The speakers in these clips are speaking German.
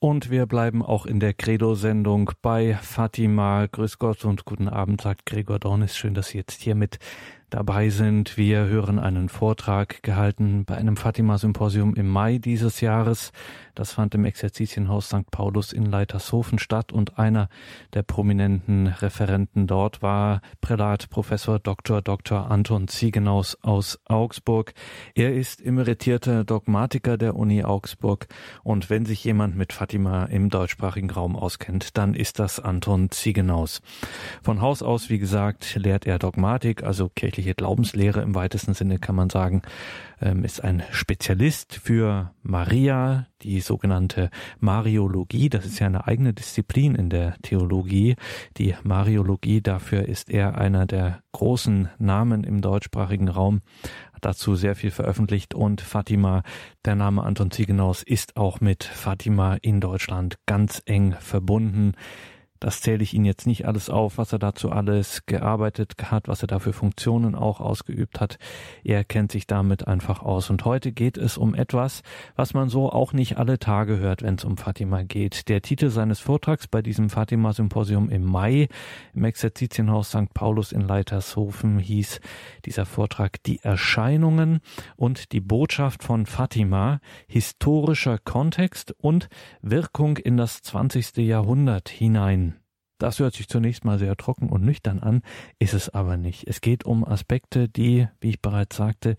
Und wir bleiben auch in der Credo-Sendung bei Fatima. Grüß Gott und guten Abend, sagt Gregor Dornis. Schön, dass Sie jetzt hier mit dabei sind. Wir hören einen Vortrag gehalten bei einem Fatima-Symposium im Mai dieses Jahres. Das fand im Exerzitienhaus St. Paulus in Leitershofen statt und einer der prominenten Referenten dort war Prälat Professor Dr. Dr. Anton Ziegenaus aus Augsburg. Er ist emeritierter Dogmatiker der Uni Augsburg und wenn sich jemand mit Fatima im deutschsprachigen Raum auskennt, dann ist das Anton Ziegenaus. Von Haus aus, wie gesagt, lehrt er Dogmatik, also kirchliche Glaubenslehre im weitesten Sinne kann man sagen ähm, ist ein Spezialist für Maria, die sogenannte Mariologie. Das ist ja eine eigene Disziplin in der Theologie. Die Mariologie, dafür ist er einer der großen Namen im deutschsprachigen Raum dazu sehr viel veröffentlicht und Fatima, der Name Anton Ziegenaus ist auch mit Fatima in Deutschland ganz eng verbunden. Das zähle ich Ihnen jetzt nicht alles auf, was er dazu alles gearbeitet hat, was er dafür Funktionen auch ausgeübt hat. Er kennt sich damit einfach aus. Und heute geht es um etwas, was man so auch nicht alle Tage hört, wenn es um Fatima geht. Der Titel seines Vortrags bei diesem Fatima-Symposium im Mai im Exerzitienhaus St. Paulus in Leitershofen hieß dieser Vortrag Die Erscheinungen und die Botschaft von Fatima, historischer Kontext und Wirkung in das 20. Jahrhundert hinein. Das hört sich zunächst mal sehr trocken und nüchtern an, ist es aber nicht. Es geht um Aspekte, die, wie ich bereits sagte,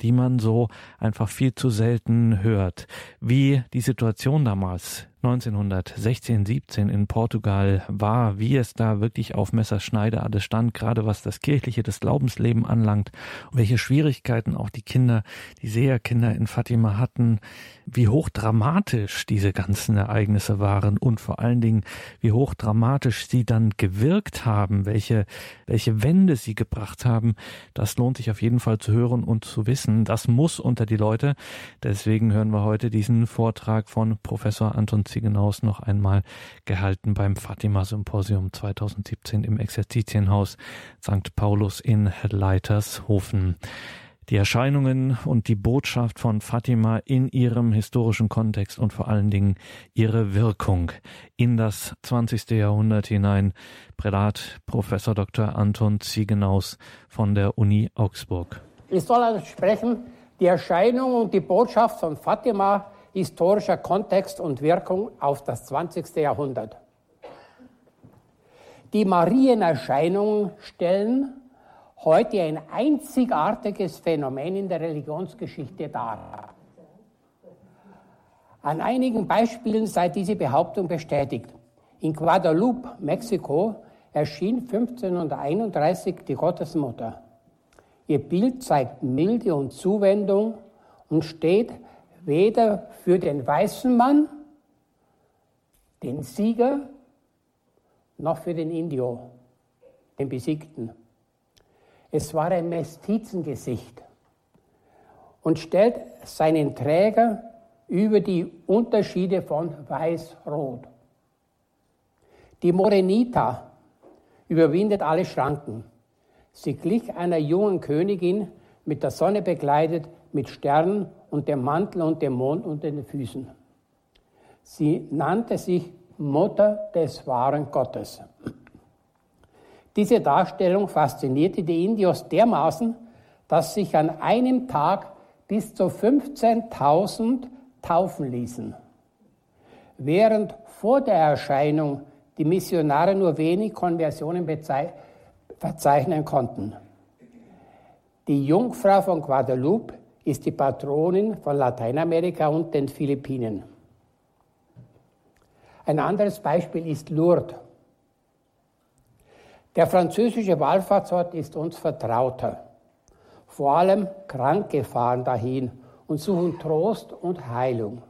die man so einfach viel zu selten hört. Wie die Situation damals 1916, 17 in Portugal war, wie es da wirklich auf Messerschneide alles stand, gerade was das kirchliche, das Glaubensleben anlangt, welche Schwierigkeiten auch die Kinder, die Seherkinder in Fatima hatten, wie hochdramatisch diese ganzen Ereignisse waren und vor allen Dingen, wie hochdramatisch sie dann gewirkt haben, welche, welche Wende sie gebracht haben, das lohnt sich auf jeden Fall zu hören und zu wissen. Das muss unter die Leute. Deswegen hören wir heute diesen Vortrag von Professor Anton Ziegenaus noch einmal gehalten beim Fatima Symposium 2017 im Exerzitienhaus St. Paulus in Leitershofen. Die Erscheinungen und die Botschaft von Fatima in ihrem historischen Kontext und vor allen Dingen ihre Wirkung in das 20. Jahrhundert hinein. Prälat Professor Dr. Anton Ziegenaus von der Uni Augsburg. Ich soll also sprechen, die Erscheinung und die Botschaft von Fatima historischer Kontext und Wirkung auf das 20. Jahrhundert. Die Marienerscheinungen stellen heute ein einzigartiges Phänomen in der Religionsgeschichte dar. An einigen Beispielen sei diese Behauptung bestätigt. In Guadalupe, Mexiko, erschien 1531 die Gottesmutter. Ihr Bild zeigt Milde und Zuwendung und steht weder für den weißen Mann, den Sieger, noch für den Indio, den Besiegten. Es war ein Mestizengesicht und stellt seinen Träger über die Unterschiede von Weiß-Rot. Die Morenita überwindet alle Schranken. Sie glich einer jungen Königin, mit der Sonne begleitet, mit Sternen und dem Mantel und dem Mond unter den Füßen. Sie nannte sich Mutter des wahren Gottes. Diese Darstellung faszinierte die Indios dermaßen, dass sich an einem Tag bis zu 15.000 taufen ließen. Während vor der Erscheinung die Missionare nur wenig Konversionen verzeichnen konnten. Die Jungfrau von Guadalupe ist die Patronin von Lateinamerika und den Philippinen. Ein anderes Beispiel ist Lourdes. Der französische Wallfahrtsort ist uns vertrauter. Vor allem Kranke fahren dahin und suchen Trost und Heilung.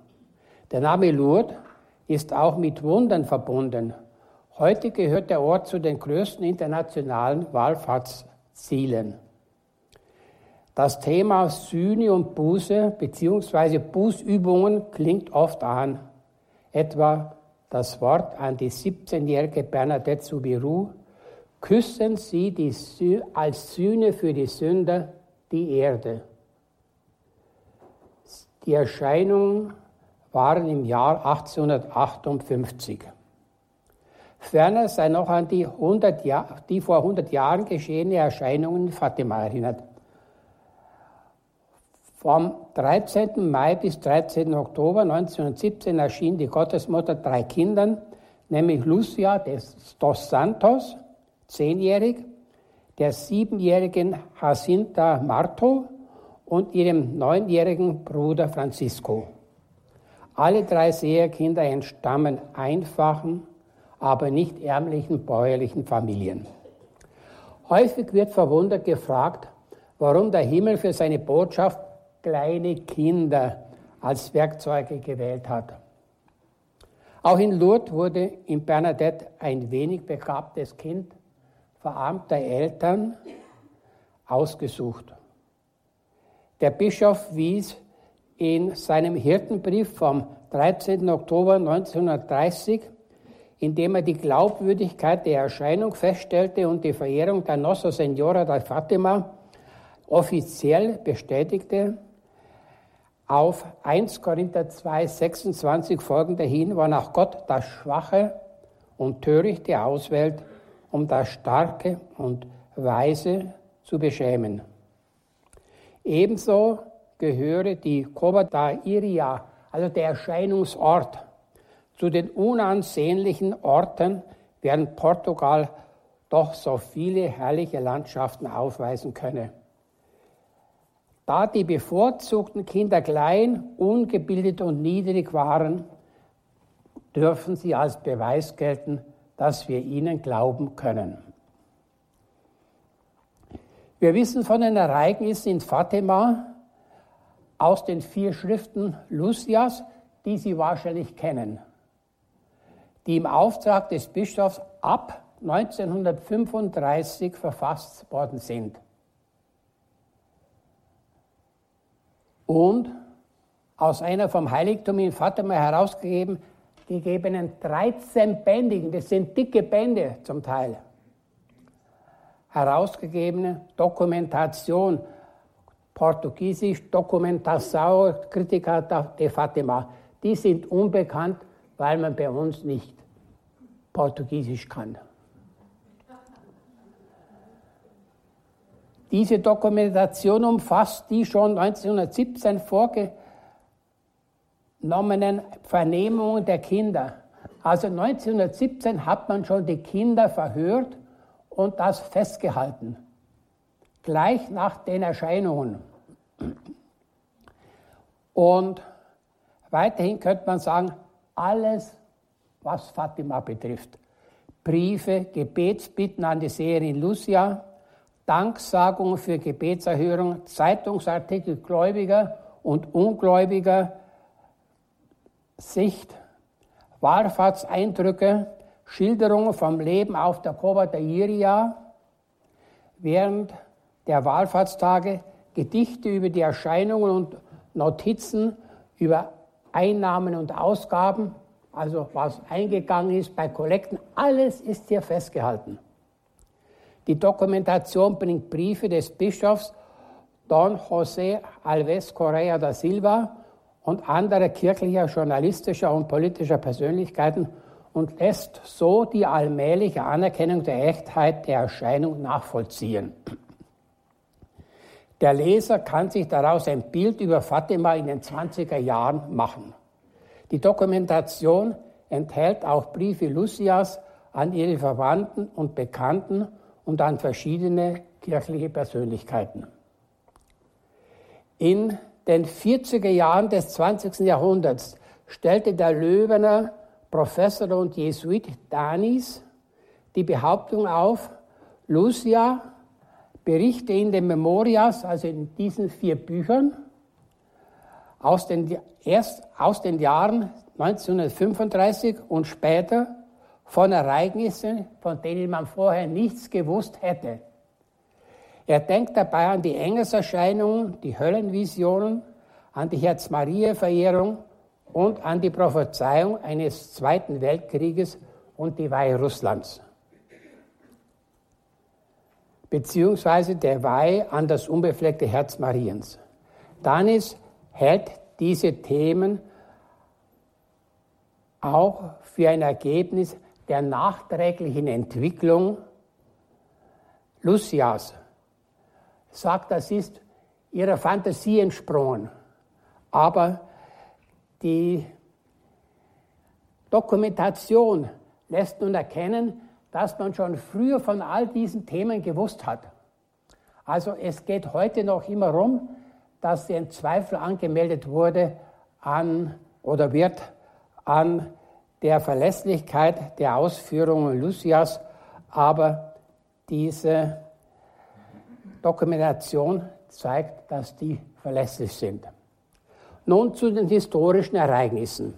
Der Name Lourdes ist auch mit Wundern verbunden. Heute gehört der Ort zu den größten internationalen Wallfahrtszielen. Das Thema Sühne und Buße bzw. Bußübungen klingt oft an, etwa das Wort an die 17-jährige Bernadette Subiru, küssen Sie die, als Sühne für die Sünder die Erde. Die Erscheinungen waren im Jahr 1858. Ferner sei noch an die, 100 Jahr, die vor 100 Jahren geschehene Erscheinungen in Fatima erinnert. Vom 13. Mai bis 13. Oktober 1917 erschien die Gottesmutter drei Kindern, nämlich Lucia dos Santos, zehnjährig, der siebenjährigen Jacinta Marto und ihrem neunjährigen Bruder Francisco. Alle drei Seherkinder entstammen einfachen, aber nicht ärmlichen bäuerlichen Familien. Häufig wird verwundert gefragt, warum der Himmel für seine Botschaft kleine Kinder als Werkzeuge gewählt hat. Auch in Lourdes wurde in Bernadette ein wenig begabtes Kind verarmter Eltern ausgesucht. Der Bischof wies in seinem Hirtenbrief vom 13. Oktober 1930, in dem er die Glaubwürdigkeit der Erscheinung feststellte und die Verehrung der Nossa Senora da Fatima offiziell bestätigte, auf 1 Korinther 2, 26 folgende hin, wonach Gott das Schwache und Törichte auswählt, um das Starke und Weise zu beschämen. Ebenso gehöre die Kobata Iria, also der Erscheinungsort, zu den unansehnlichen Orten, während Portugal doch so viele herrliche Landschaften aufweisen könne. Da die bevorzugten Kinder klein, ungebildet und niedrig waren, dürfen sie als Beweis gelten, dass wir ihnen glauben können. Wir wissen von den Ereignissen in Fatima aus den vier Schriften Lucias, die Sie wahrscheinlich kennen, die im Auftrag des Bischofs ab 1935 verfasst worden sind. Und aus einer vom Heiligtum in Fatima herausgegeben gegebenen 13 Bändigen, das sind dicke Bände zum Teil, herausgegebene Dokumentation, portugiesisch Documentação Critica de Fatima. Die sind unbekannt, weil man bei uns nicht Portugiesisch kann. Diese Dokumentation umfasst die schon 1917 vorgenommenen Vernehmungen der Kinder. Also 1917 hat man schon die Kinder verhört und das festgehalten, gleich nach den Erscheinungen. Und weiterhin könnte man sagen, alles, was Fatima betrifft. Briefe, Gebetsbitten an die Seherin Lucia, Danksagungen für Gebetserhörung, Zeitungsartikel gläubiger und ungläubiger Sicht, Wallfahrtseindrücke, Schilderungen vom Leben auf der Koba der Iria während der Wallfahrtstage, Gedichte über die Erscheinungen und Notizen über Einnahmen und Ausgaben, also was eingegangen ist bei Kollekten, alles ist hier festgehalten. Die Dokumentation bringt Briefe des Bischofs Don José Alves Correa da Silva und anderer kirchlicher, journalistischer und politischer Persönlichkeiten und lässt so die allmähliche Anerkennung der Echtheit der Erscheinung nachvollziehen. Der Leser kann sich daraus ein Bild über Fatima in den 20er Jahren machen. Die Dokumentation enthält auch Briefe Lucias an ihre Verwandten und Bekannten und an verschiedene kirchliche Persönlichkeiten. In den 40er Jahren des 20. Jahrhunderts stellte der Löwener Professor und Jesuit Danis die Behauptung auf, Lucia berichte in den Memorias, also in diesen vier Büchern, aus den, erst aus den Jahren 1935 und später von Ereignissen, von denen man vorher nichts gewusst hätte. Er denkt dabei an die Engelserscheinungen, die Höllenvisionen, an die Herz-Maria-Verehrung und an die Prophezeiung eines Zweiten Weltkrieges und die Weihe Russlands. Beziehungsweise der Weihe an das unbefleckte Herz Mariens. Danis hält diese Themen auch für ein Ergebnis der nachträglichen Entwicklung Lucias sagt, das ist ihrer Fantasie entsprungen. Aber die Dokumentation lässt nun erkennen, dass man schon früher von all diesen Themen gewusst hat. Also es geht heute noch immer darum, dass ein Zweifel angemeldet wurde an oder wird an der Verlässlichkeit der Ausführungen Lucias, aber diese Dokumentation zeigt, dass die verlässlich sind. Nun zu den historischen Ereignissen.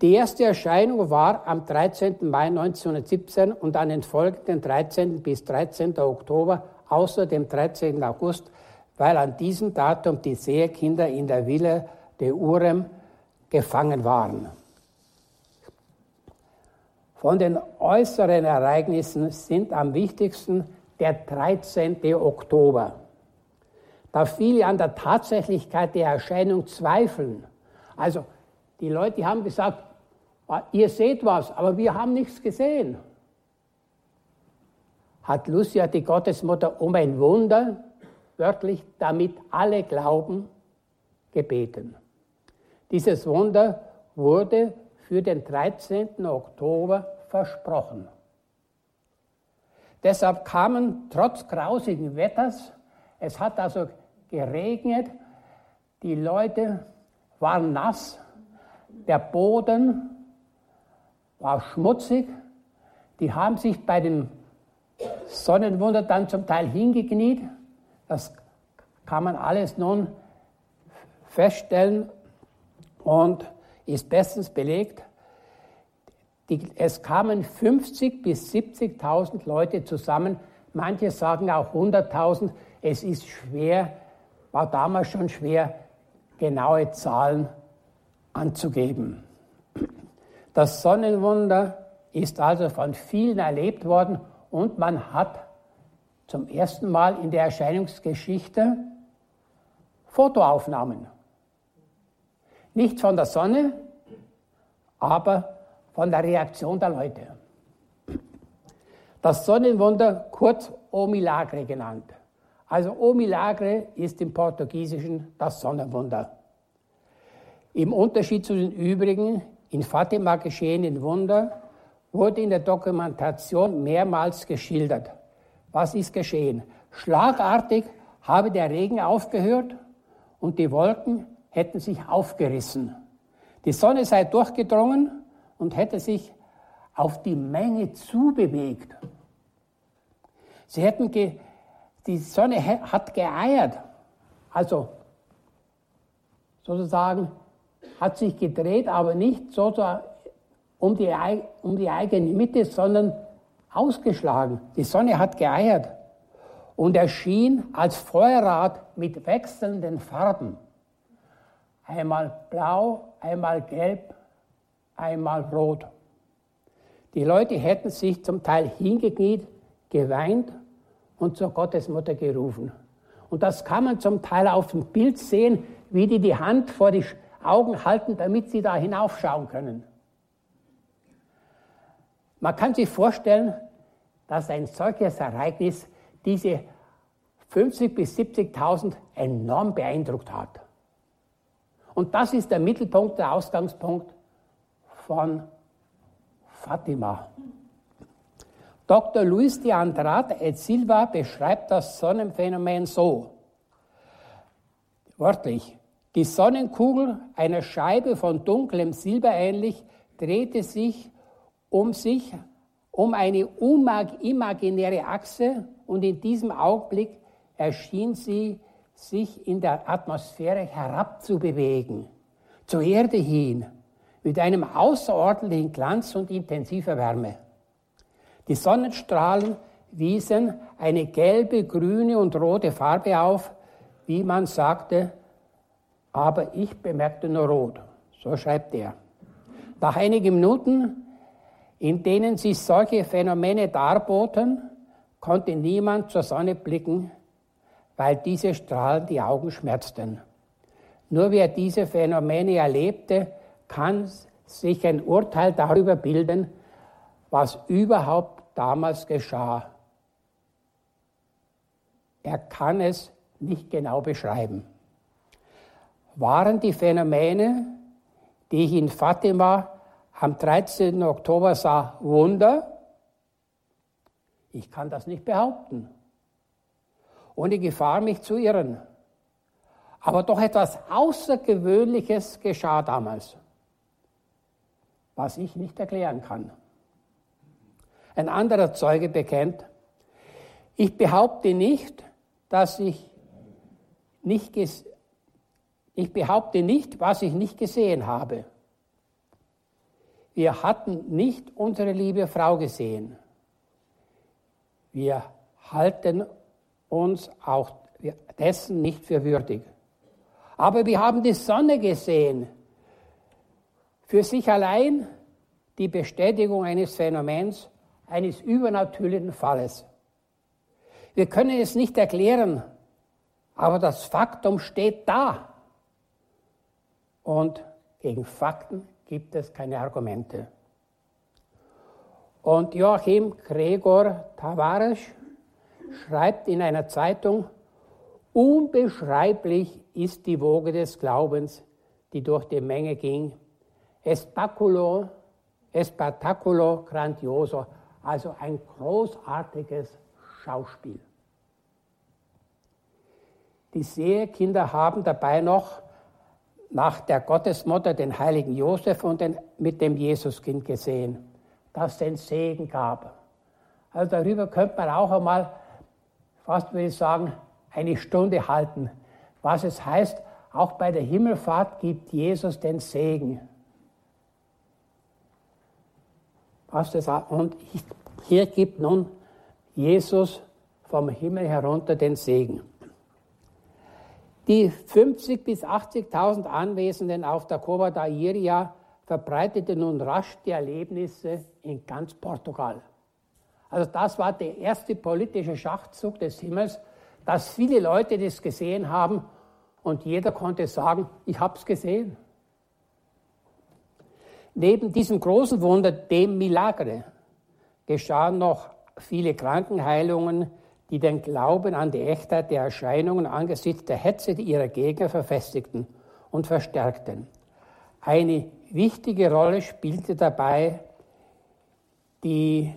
Die erste Erscheinung war am 13. Mai 1917 und an den folgenden 13. bis 13. Oktober außer dem 13. August, weil an diesem Datum die Seherkinder in der Villa de Urem gefangen waren. Von den äußeren Ereignissen sind am wichtigsten der 13. Oktober. Da viele an der Tatsächlichkeit der Erscheinung zweifeln. Also die Leute haben gesagt, ah, ihr seht was, aber wir haben nichts gesehen. Hat Lucia die Gottesmutter um ein Wunder, wörtlich, damit alle glauben, gebeten. Dieses Wunder wurde für den 13. Oktober versprochen. Deshalb kamen trotz grausigen Wetters, es hat also geregnet, die Leute waren nass, der Boden war schmutzig, die haben sich bei dem Sonnenwunder dann zum Teil hingekniet. Das kann man alles nun feststellen und ist bestens belegt. Es kamen 50 bis 70.000 Leute zusammen. Manche sagen auch 100.000. Es ist schwer, war damals schon schwer, genaue Zahlen anzugeben. Das Sonnenwunder ist also von vielen erlebt worden und man hat zum ersten Mal in der Erscheinungsgeschichte Fotoaufnahmen. Nicht von der Sonne, aber von der Reaktion der Leute. Das Sonnenwunder, kurz O Milagre genannt. Also O Milagre ist im Portugiesischen das Sonnenwunder. Im Unterschied zu den übrigen in Fatima geschehenen Wunder wurde in der Dokumentation mehrmals geschildert. Was ist geschehen? Schlagartig habe der Regen aufgehört und die Wolken hätten sich aufgerissen. Die Sonne sei durchgedrungen und hätte sich auf die Menge zubewegt. Sie hätten ge die Sonne hat geeiert, also sozusagen hat sich gedreht, aber nicht sozusagen um die, um die eigene Mitte, sondern ausgeschlagen. Die Sonne hat geeiert und erschien als Feuerrad mit wechselnden Farben. Einmal blau, einmal gelb, einmal rot. Die Leute hätten sich zum Teil hingekniet, geweint und zur Gottesmutter gerufen. Und das kann man zum Teil auf dem Bild sehen, wie die die Hand vor die Augen halten, damit sie da hinaufschauen können. Man kann sich vorstellen, dass ein solches Ereignis diese 50.000 bis 70.000 enorm beeindruckt hat. Und das ist der Mittelpunkt, der Ausgangspunkt von Fatima. Dr. Luis de Andrade et Silva beschreibt das Sonnenphänomen so. Wörtlich. Die Sonnenkugel, einer Scheibe von dunklem Silber ähnlich, drehte sich um sich, um eine imaginäre Achse und in diesem Augenblick erschien sie sich in der Atmosphäre herabzubewegen, zur Erde hin, mit einem außerordentlichen Glanz und intensiver Wärme. Die Sonnenstrahlen wiesen eine gelbe, grüne und rote Farbe auf, wie man sagte, aber ich bemerkte nur rot. So schreibt er. Nach einigen Minuten, in denen sich solche Phänomene darboten, konnte niemand zur Sonne blicken, weil diese Strahlen die Augen schmerzten. Nur wer diese Phänomene erlebte, kann sich ein Urteil darüber bilden, was überhaupt damals geschah. Er kann es nicht genau beschreiben. Waren die Phänomene, die ich in Fatima am 13. Oktober sah, Wunder? Ich kann das nicht behaupten. Ohne Gefahr, mich zu irren. Aber doch etwas Außergewöhnliches geschah damals, was ich nicht erklären kann. Ein anderer Zeuge bekennt, ich behaupte nicht, dass ich nicht ich behaupte nicht, was ich nicht gesehen habe. Wir hatten nicht unsere liebe Frau gesehen. Wir halten uns auch dessen nicht für würdig. Aber wir haben die Sonne gesehen. Für sich allein die Bestätigung eines Phänomens, eines übernatürlichen Falles. Wir können es nicht erklären, aber das Faktum steht da. Und gegen Fakten gibt es keine Argumente. Und Joachim Gregor Tavares schreibt in einer Zeitung, unbeschreiblich ist die Woge des Glaubens, die durch die Menge ging. Espectaculo, espectaculo grandioso, also ein großartiges Schauspiel. Die Sehekinder haben dabei noch nach der Gottesmutter den heiligen Josef und den, mit dem Jesuskind gesehen, das den Segen gab. Also darüber könnte man auch einmal, fast würde ich sagen, eine Stunde halten, was es heißt, auch bei der Himmelfahrt gibt Jesus den Segen. Was das, und hier gibt nun Jesus vom Himmel herunter den Segen. Die 50.000 bis 80.000 Anwesenden auf der Cova da Iria verbreiteten nun rasch die Erlebnisse in ganz Portugal. Also das war der erste politische Schachzug des Himmels, dass viele Leute das gesehen haben und jeder konnte sagen, ich habe es gesehen. Neben diesem großen Wunder, dem Milagre, geschahen noch viele Krankenheilungen, die den Glauben an die Echtheit der Erscheinungen angesichts der Hetze ihrer Gegner verfestigten und verstärkten. Eine wichtige Rolle spielte dabei die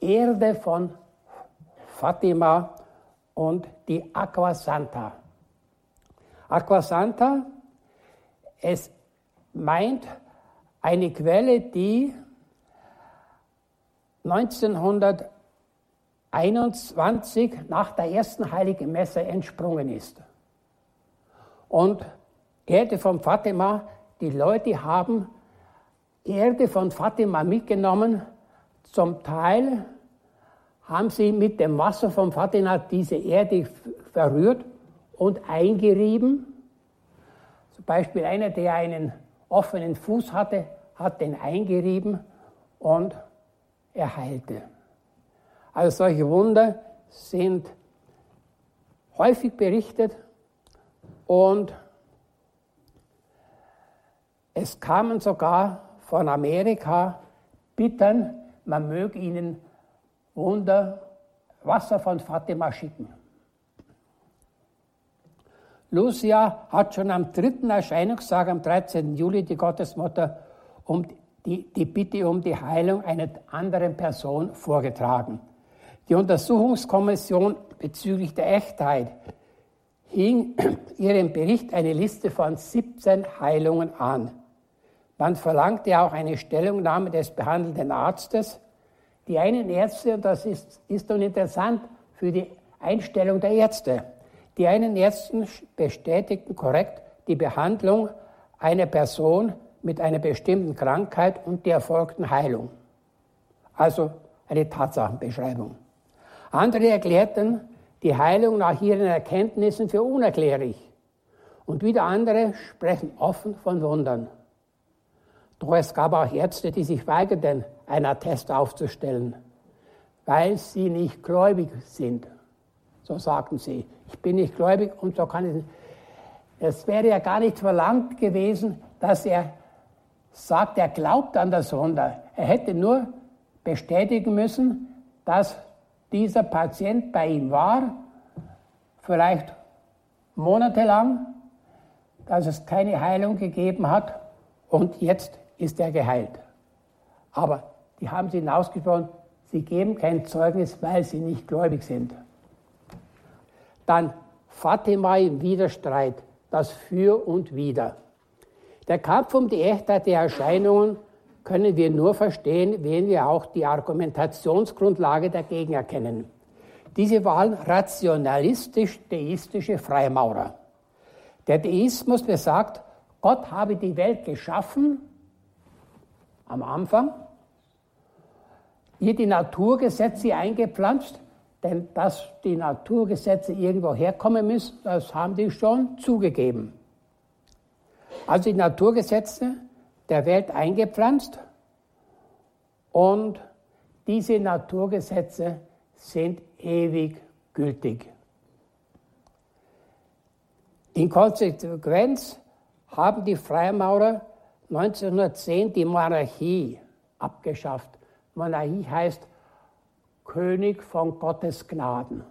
Erde von Fatima und die Aqua Santa. Aqua Santa, es meint eine Quelle, die 1900 21 nach der ersten Heiligen Messe entsprungen ist. Und Erde von Fatima, die Leute haben Erde von Fatima mitgenommen. Zum Teil haben sie mit dem Wasser von Fatima diese Erde verrührt und eingerieben. Zum Beispiel einer, der einen offenen Fuß hatte, hat den eingerieben und er heilte. Also solche Wunder sind häufig berichtet und es kamen sogar von Amerika Bitten, man möge ihnen Wunder Wasser von Fatima schicken. Lucia hat schon am dritten Erscheinungstag, am 13. Juli, die Gottesmutter um die, die Bitte um die Heilung einer anderen Person vorgetragen. Die Untersuchungskommission bezüglich der Echtheit hing ihrem Bericht eine Liste von 17 Heilungen an. Man verlangte auch eine Stellungnahme des behandelnden Arztes. Die einen Ärzte, und das ist, ist nun interessant für die Einstellung der Ärzte, die einen Ärzte bestätigten korrekt die Behandlung einer Person mit einer bestimmten Krankheit und die erfolgten Heilung. Also eine Tatsachenbeschreibung. Andere erklärten die Heilung nach ihren Erkenntnissen für unerklärlich. Und wieder andere sprechen offen von Wundern. Doch es gab auch Ärzte, die sich weigerten, einen Attest aufzustellen, weil sie nicht gläubig sind. So sagten sie, ich bin nicht gläubig und so kann ich. Es wäre ja gar nicht verlangt gewesen, dass er sagt, er glaubt an das Wunder. Er hätte nur bestätigen müssen, dass dieser Patient bei ihm war, vielleicht monatelang, dass es keine Heilung gegeben hat und jetzt ist er geheilt. Aber die haben sie hinausgesprochen, sie geben kein Zeugnis, weil sie nicht gläubig sind. Dann Fatima im Widerstreit, das Für und Wider. Der Kampf um die Echtheit der Erscheinungen können wir nur verstehen, wenn wir auch die Argumentationsgrundlage dagegen erkennen. Diese waren rationalistisch-deistische Freimaurer. Der Deismus besagt, Gott habe die Welt geschaffen am Anfang, ihr die Naturgesetze eingepflanzt, denn dass die Naturgesetze irgendwo herkommen müssen, das haben die schon zugegeben. Also die Naturgesetze der Welt eingepflanzt und diese Naturgesetze sind ewig gültig. In Konsequenz haben die Freimaurer 1910 die Monarchie abgeschafft. Monarchie heißt König von Gottes Gnaden.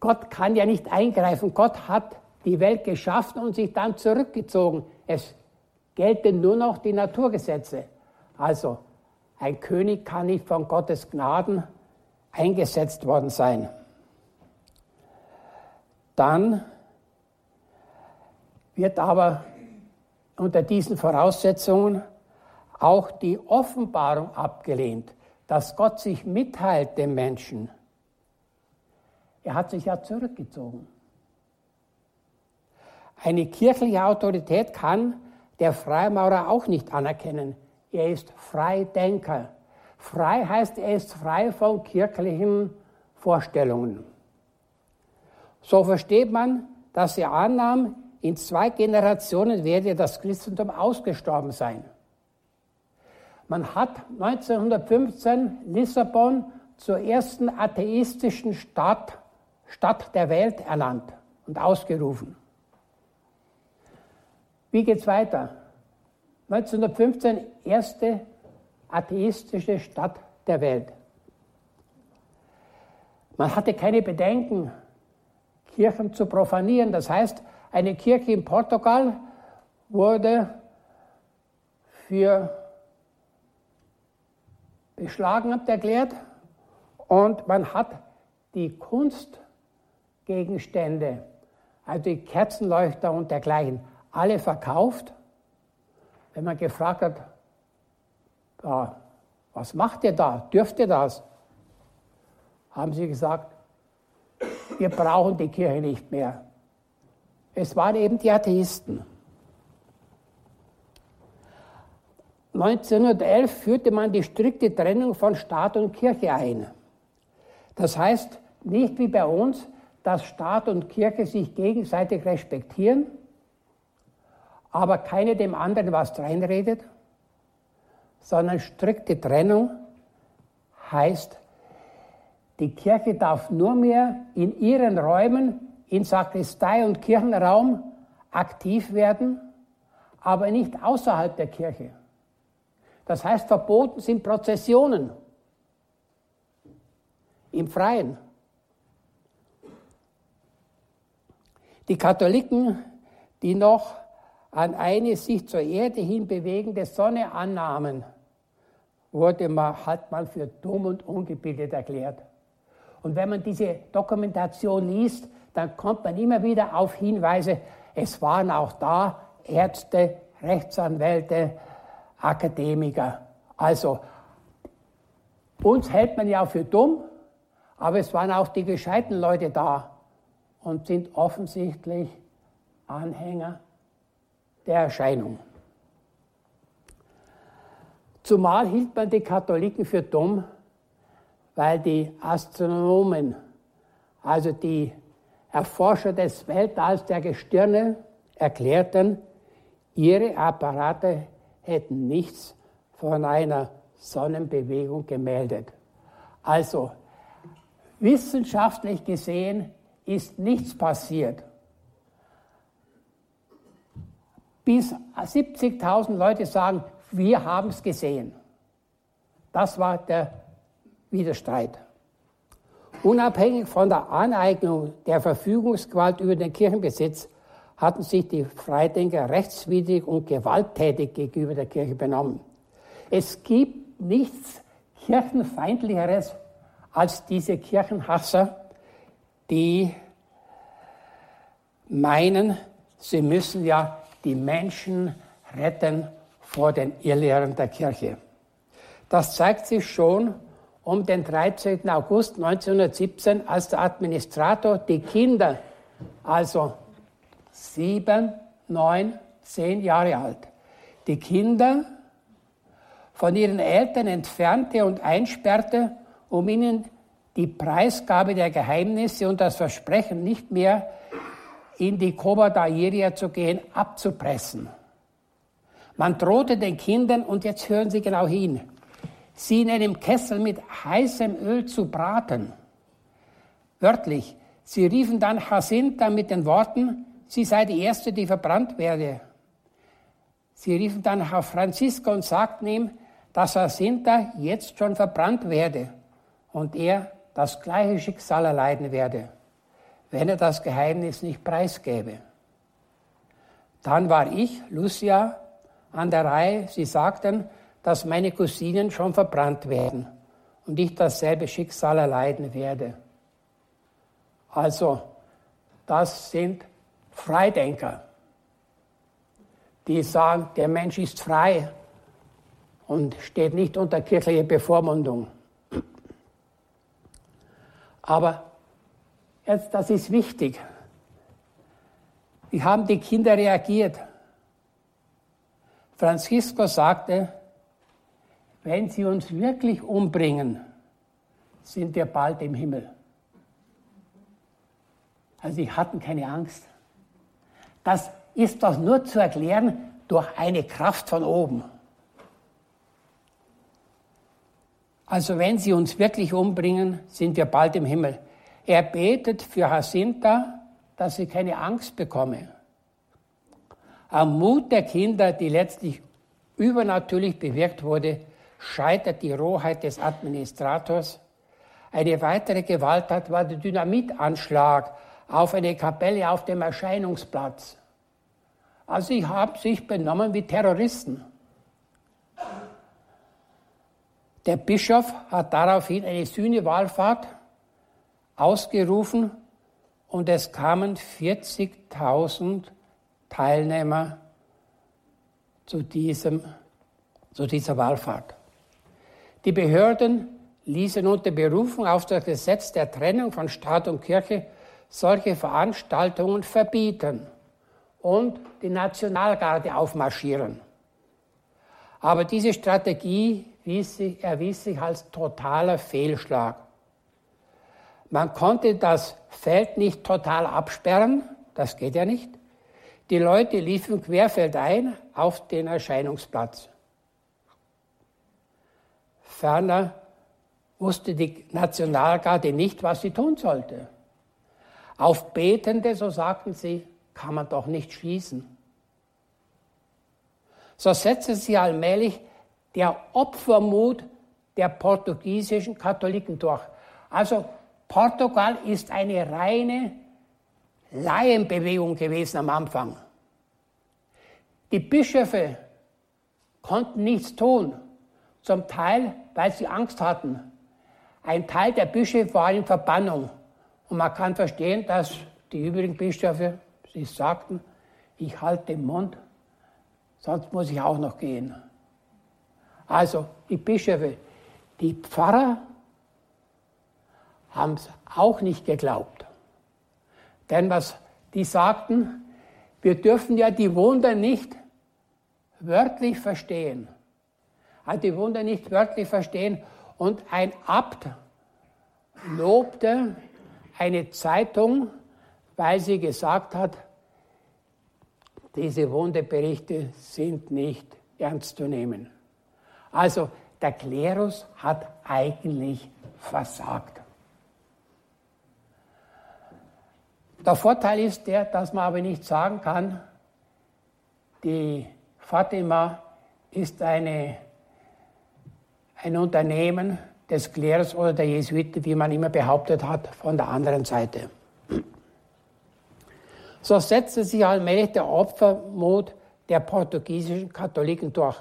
Gott kann ja nicht eingreifen. Gott hat die Welt geschaffen und sich dann zurückgezogen. Es gelten nur noch die Naturgesetze. Also ein König kann nicht von Gottes Gnaden eingesetzt worden sein. Dann wird aber unter diesen Voraussetzungen auch die Offenbarung abgelehnt, dass Gott sich mitteilt dem Menschen. Er hat sich ja zurückgezogen. Eine kirchliche Autorität kann der Freimaurer auch nicht anerkennen. Er ist Freidenker. Frei heißt, er ist frei von kirchlichen Vorstellungen. So versteht man, dass er annahm, in zwei Generationen werde das Christentum ausgestorben sein. Man hat 1915 Lissabon zur ersten atheistischen Stadt, Stadt der Welt ernannt und ausgerufen. Wie geht es weiter? 1915 erste atheistische Stadt der Welt. Man hatte keine Bedenken, Kirchen zu profanieren. Das heißt, eine Kirche in Portugal wurde für beschlagnahmt erklärt und man hat die Kunstgegenstände, also die Kerzenleuchter und dergleichen, alle verkauft. Wenn man gefragt hat, ja, was macht ihr da? Dürft ihr das? Haben sie gesagt, wir brauchen die Kirche nicht mehr. Es waren eben die Atheisten. 1911 führte man die strikte Trennung von Staat und Kirche ein. Das heißt, nicht wie bei uns, dass Staat und Kirche sich gegenseitig respektieren, aber keine dem anderen was reinredet, sondern strikte Trennung heißt, die Kirche darf nur mehr in ihren Räumen, in Sakristei und Kirchenraum aktiv werden, aber nicht außerhalb der Kirche. Das heißt, verboten sind Prozessionen im Freien. Die Katholiken, die noch an eine sich zur Erde hin bewegende Sonne annahmen, wurde man, hat man für dumm und ungebildet erklärt. Und wenn man diese Dokumentation liest, dann kommt man immer wieder auf Hinweise, es waren auch da Ärzte, Rechtsanwälte, Akademiker. Also, uns hält man ja für dumm, aber es waren auch die gescheiten Leute da und sind offensichtlich Anhänger der Erscheinung. Zumal hielt man die Katholiken für dumm, weil die Astronomen, also die Erforscher des Weltalls der Gestirne, erklärten, ihre Apparate hätten nichts von einer Sonnenbewegung gemeldet. Also wissenschaftlich gesehen ist nichts passiert. bis 70.000 Leute sagen, wir haben es gesehen. Das war der Widerstreit. Unabhängig von der Aneignung der Verfügungsgewalt über den Kirchenbesitz hatten sich die Freidenker rechtswidrig und gewalttätig gegenüber der Kirche benommen. Es gibt nichts kirchenfeindlicheres als diese Kirchenhasser, die meinen, sie müssen ja die Menschen retten vor den Irrlehren der Kirche. Das zeigt sich schon um den 13. August 1917, als der Administrator die Kinder, also sieben, neun, zehn Jahre alt, die Kinder von ihren Eltern entfernte und einsperrte, um ihnen die Preisgabe der Geheimnisse und das Versprechen, nicht mehr in die Cova d'Airia zu gehen, abzupressen. Man drohte den Kindern, und jetzt hören Sie genau hin, sie in einem Kessel mit heißem Öl zu braten. Wörtlich, sie riefen dann Jacinta mit den Worten, sie sei die Erste, die verbrannt werde. Sie riefen dann auf Francisco und sagten ihm, dass Jacinta jetzt schon verbrannt werde und er das gleiche Schicksal erleiden werde, wenn er das Geheimnis nicht preisgäbe. Dann war ich, Lucia, an der Reihe. Sie sagten, dass meine Cousinen schon verbrannt werden und ich dasselbe Schicksal erleiden werde. Also, das sind Freidenker, die sagen, der Mensch ist frei und steht nicht unter kirchlicher Bevormundung. Aber jetzt, das ist wichtig. Wie haben die Kinder reagiert? Francisco sagte, wenn sie uns wirklich umbringen, sind wir bald im Himmel. Also sie hatten keine Angst. Das ist doch nur zu erklären durch eine Kraft von oben. Also wenn sie uns wirklich umbringen, sind wir bald im Himmel. Er betet für Jacinta, dass sie keine Angst bekomme. Am Mut der Kinder, die letztlich übernatürlich bewirkt wurde, scheitert die Rohheit des Administrators. Eine weitere Gewalttat war der Dynamitanschlag auf eine Kapelle auf dem Erscheinungsplatz. Also sie haben sich benommen wie Terroristen. Der Bischof hat daraufhin eine Sühnewallfahrt ausgerufen und es kamen 40.000 Teilnehmer zu, diesem, zu dieser Wallfahrt. Die Behörden ließen unter Berufung auf das Gesetz der Trennung von Staat und Kirche solche Veranstaltungen verbieten und die Nationalgarde aufmarschieren. Aber diese Strategie sich, erwies sich als totaler Fehlschlag. Man konnte das Feld nicht total absperren, das geht ja nicht. Die Leute liefen querfeldein auf den Erscheinungsplatz. Ferner wusste die Nationalgarde nicht, was sie tun sollte. Auf Betende, so sagten sie, kann man doch nicht schießen. So setzte sie allmählich der Opfermut der portugiesischen Katholiken durch. Also Portugal ist eine reine Laienbewegung gewesen am Anfang. Die Bischöfe konnten nichts tun, zum Teil, weil sie Angst hatten. Ein Teil der Bischöfe war in Verbannung. Und man kann verstehen, dass die übrigen Bischöfe, sie sagten, ich halte den Mund, sonst muss ich auch noch gehen. Also die Bischöfe, die Pfarrer haben es auch nicht geglaubt. Denn was die sagten, wir dürfen ja die Wunder nicht wörtlich verstehen. Also die Wunder nicht wörtlich verstehen. Und ein Abt lobte eine Zeitung, weil sie gesagt hat, diese Wunderberichte sind nicht ernst zu nehmen. Also der Klerus hat eigentlich versagt. Der Vorteil ist der, dass man aber nicht sagen kann, Die Fatima ist eine, ein Unternehmen des Klerus oder der Jesuiten, wie man immer behauptet hat, von der anderen Seite. So setzte sich allmählich der Opfermut der portugiesischen Katholiken durch.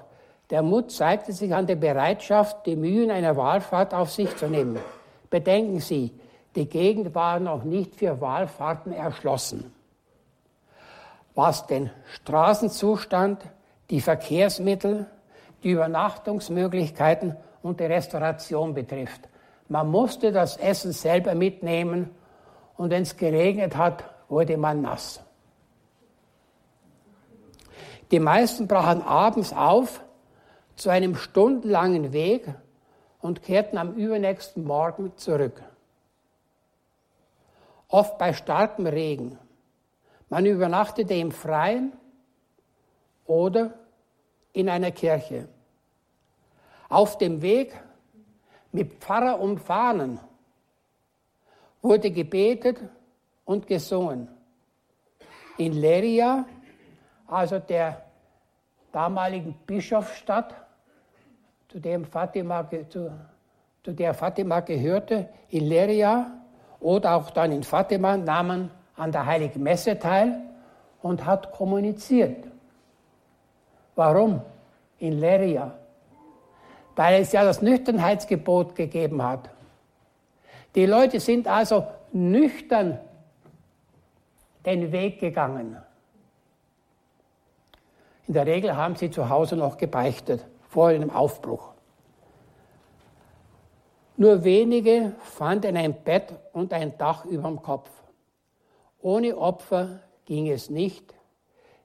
Der Mut zeigte sich an der Bereitschaft, die Mühen einer Wahlfahrt auf sich zu nehmen. Bedenken Sie, die Gegend war noch nicht für Wahlfahrten erschlossen. Was den Straßenzustand, die Verkehrsmittel, die Übernachtungsmöglichkeiten und die Restauration betrifft. Man musste das Essen selber mitnehmen und wenn es geregnet hat, wurde man nass. Die meisten brachen abends auf zu einem stundenlangen Weg und kehrten am übernächsten Morgen zurück. Oft bei starkem Regen. Man übernachtete im Freien oder in einer Kirche. Auf dem Weg mit Pfarrer und Fahnen wurde gebetet und gesungen. In Leria, also der damaligen Bischofsstadt, zu, dem Fatima, zu, zu der Fatima gehörte, in Leria oder auch dann in Fatima, nahmen an der Heiligen Messe teil und hat kommuniziert. Warum? In Leria. Weil es ja das Nüchternheitsgebot gegeben hat. Die Leute sind also nüchtern den Weg gegangen. In der Regel haben sie zu Hause noch gebeichtet, vor dem Aufbruch. Nur wenige fanden ein Bett und ein Dach über dem Kopf. Ohne Opfer ging es nicht.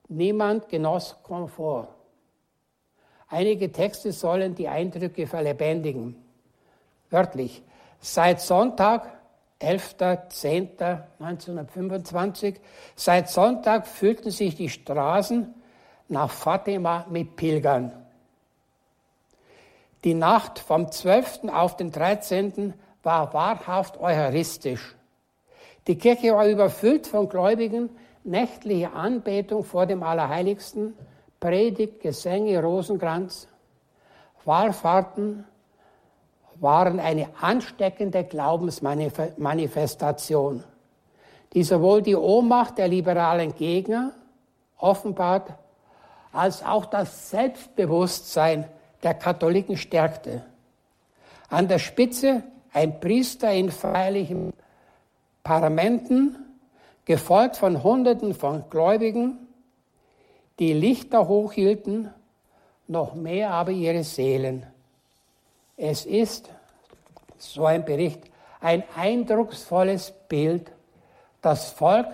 Niemand genoss Komfort. Einige Texte sollen die Eindrücke verlebendigen. Wörtlich, seit Sonntag 11.10.1925. Seit Sonntag füllten sich die Straßen nach Fatima mit Pilgern. Die Nacht vom 12. auf den 13. war wahrhaft eucharistisch. Die Kirche war überfüllt von Gläubigen, nächtliche Anbetung vor dem Allerheiligsten, Predigt, Gesänge, Rosenkranz, Wallfahrten, waren eine ansteckende Glaubensmanifestation, die sowohl die Ohnmacht der liberalen Gegner offenbart, als auch das Selbstbewusstsein der Katholiken stärkte. An der Spitze ein Priester in feierlichen Paramenten, gefolgt von Hunderten von Gläubigen, die Lichter hochhielten, noch mehr aber ihre Seelen. Es ist, so ein Bericht, ein eindrucksvolles Bild. Das Volk,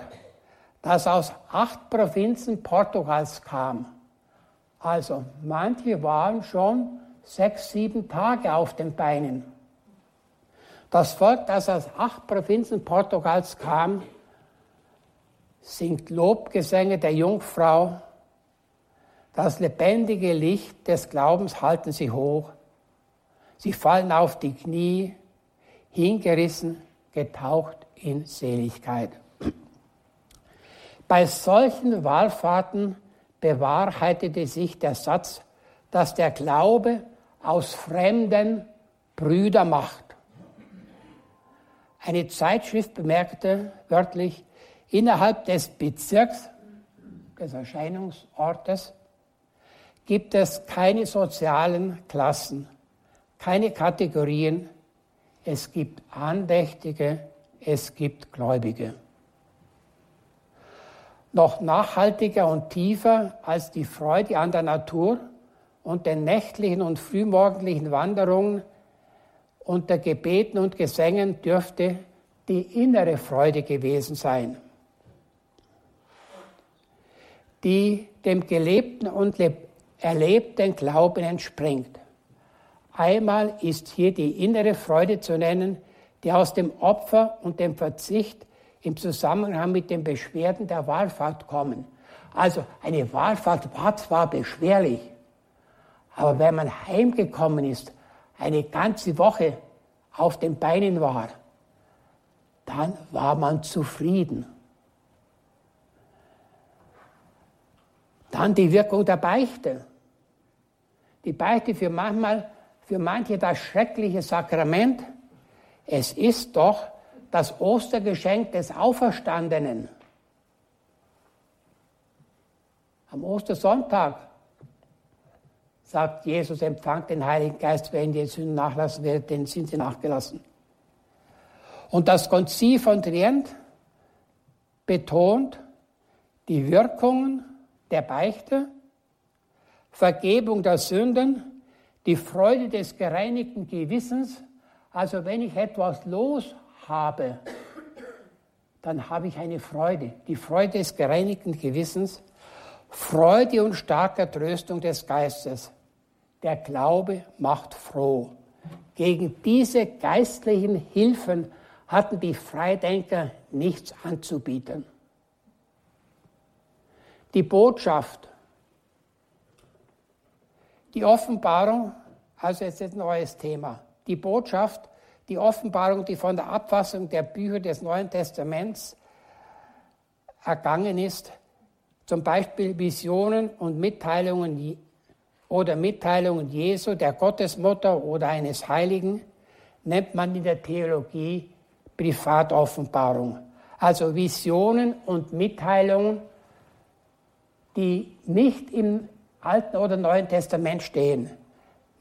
das aus acht Provinzen Portugals kam. Also manche waren schon sechs, sieben Tage auf den Beinen. Das Volk, das aus acht Provinzen Portugals kam, singt Lobgesänge der Jungfrau. Das lebendige Licht des Glaubens halten sie hoch. Sie fallen auf die Knie, hingerissen, getaucht in Seligkeit. Bei solchen Wallfahrten bewahrheitete sich der Satz, dass der Glaube aus Fremden Brüder macht. Eine Zeitschrift bemerkte wörtlich, innerhalb des Bezirks, des Erscheinungsortes, gibt es keine sozialen Klassen keine Kategorien. Es gibt Andächtige, es gibt Gläubige. Noch nachhaltiger und tiefer als die Freude an der Natur und den nächtlichen und frühmorgendlichen Wanderungen unter Gebeten und Gesängen dürfte die innere Freude gewesen sein, die dem gelebten und erlebten Glauben entspringt. Einmal ist hier die innere Freude zu nennen, die aus dem Opfer und dem Verzicht im Zusammenhang mit den Beschwerden der Wahlfahrt kommen. Also eine Wahlfahrt war zwar beschwerlich, aber wenn man heimgekommen ist, eine ganze Woche auf den Beinen war, dann war man zufrieden. Dann die Wirkung der Beichte. Die Beichte für manchmal, für manche das schreckliche Sakrament. Es ist doch das Ostergeschenk des Auferstandenen. Am Ostersonntag sagt Jesus, empfangt den Heiligen Geist, wer in die Sünden nachlassen wird, den sind sie nachgelassen. Und das Konzil von Trient betont die Wirkungen der Beichte, Vergebung der Sünden, die Freude des gereinigten Gewissens. Also wenn ich etwas los habe, dann habe ich eine Freude, die Freude des gereinigten Gewissens, Freude und starke Tröstung des Geistes. Der Glaube macht froh. Gegen diese geistlichen Hilfen hatten die Freidenker nichts anzubieten. Die Botschaft, die Offenbarung, also jetzt ein neues Thema. Die Botschaft, die Offenbarung, die von der Abfassung der Bücher des Neuen Testaments ergangen ist, zum Beispiel Visionen und Mitteilungen oder Mitteilungen Jesu, der Gottesmutter oder eines Heiligen, nennt man in der Theologie Privatoffenbarung. Also Visionen und Mitteilungen, die nicht im Alten oder Neuen Testament stehen,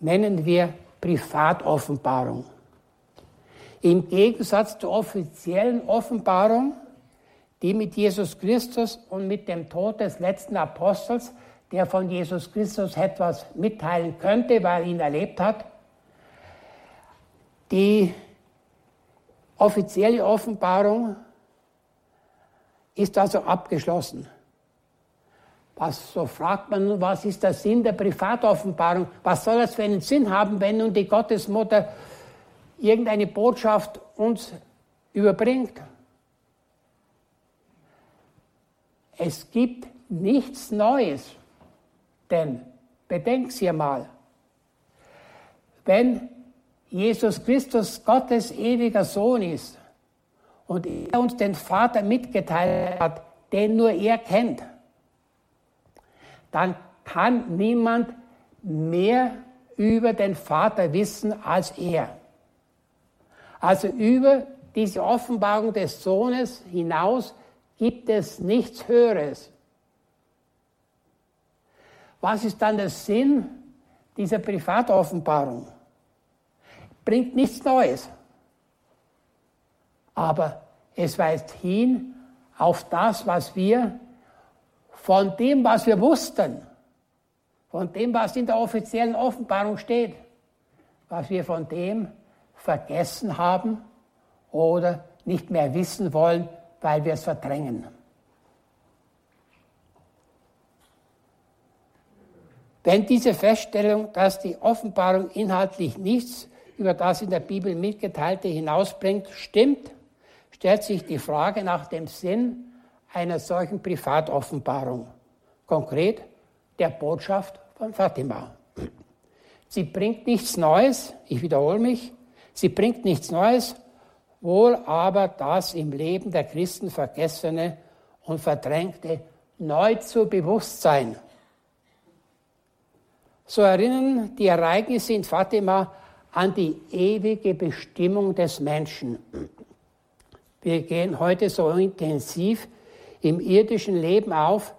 nennen wir Privatoffenbarung. Im Gegensatz zur offiziellen Offenbarung die mit Jesus Christus und mit dem Tod des letzten Apostels, der von Jesus Christus etwas mitteilen könnte, weil er ihn erlebt hat. Die offizielle Offenbarung ist also abgeschlossen. Was, so fragt man was ist der Sinn der Privatoffenbarung? Was soll das für einen Sinn haben, wenn nun die Gottesmutter irgendeine Botschaft uns überbringt? Es gibt nichts Neues. Denn bedenkt Sie mal, wenn Jesus Christus Gottes ewiger Sohn ist und er uns den Vater mitgeteilt hat, den nur er kennt, dann kann niemand mehr über den Vater wissen als er. Also über diese Offenbarung des Sohnes hinaus gibt es nichts Höheres. Was ist dann der Sinn dieser Privatoffenbarung? Bringt nichts Neues. Aber es weist hin auf das, was wir von dem, was wir wussten, von dem, was in der offiziellen Offenbarung steht, was wir von dem vergessen haben oder nicht mehr wissen wollen, weil wir es verdrängen. Wenn diese Feststellung, dass die Offenbarung inhaltlich nichts über das in der Bibel mitgeteilte hinausbringt, stimmt, stellt sich die Frage nach dem Sinn einer solchen Privatoffenbarung, konkret der Botschaft von Fatima. Sie bringt nichts Neues, ich wiederhole mich, sie bringt nichts Neues, wohl aber das im Leben der Christen Vergessene und Verdrängte neu zu Bewusstsein. So erinnern die Ereignisse in Fatima an die ewige Bestimmung des Menschen. Wir gehen heute so intensiv im irdischen Leben auf,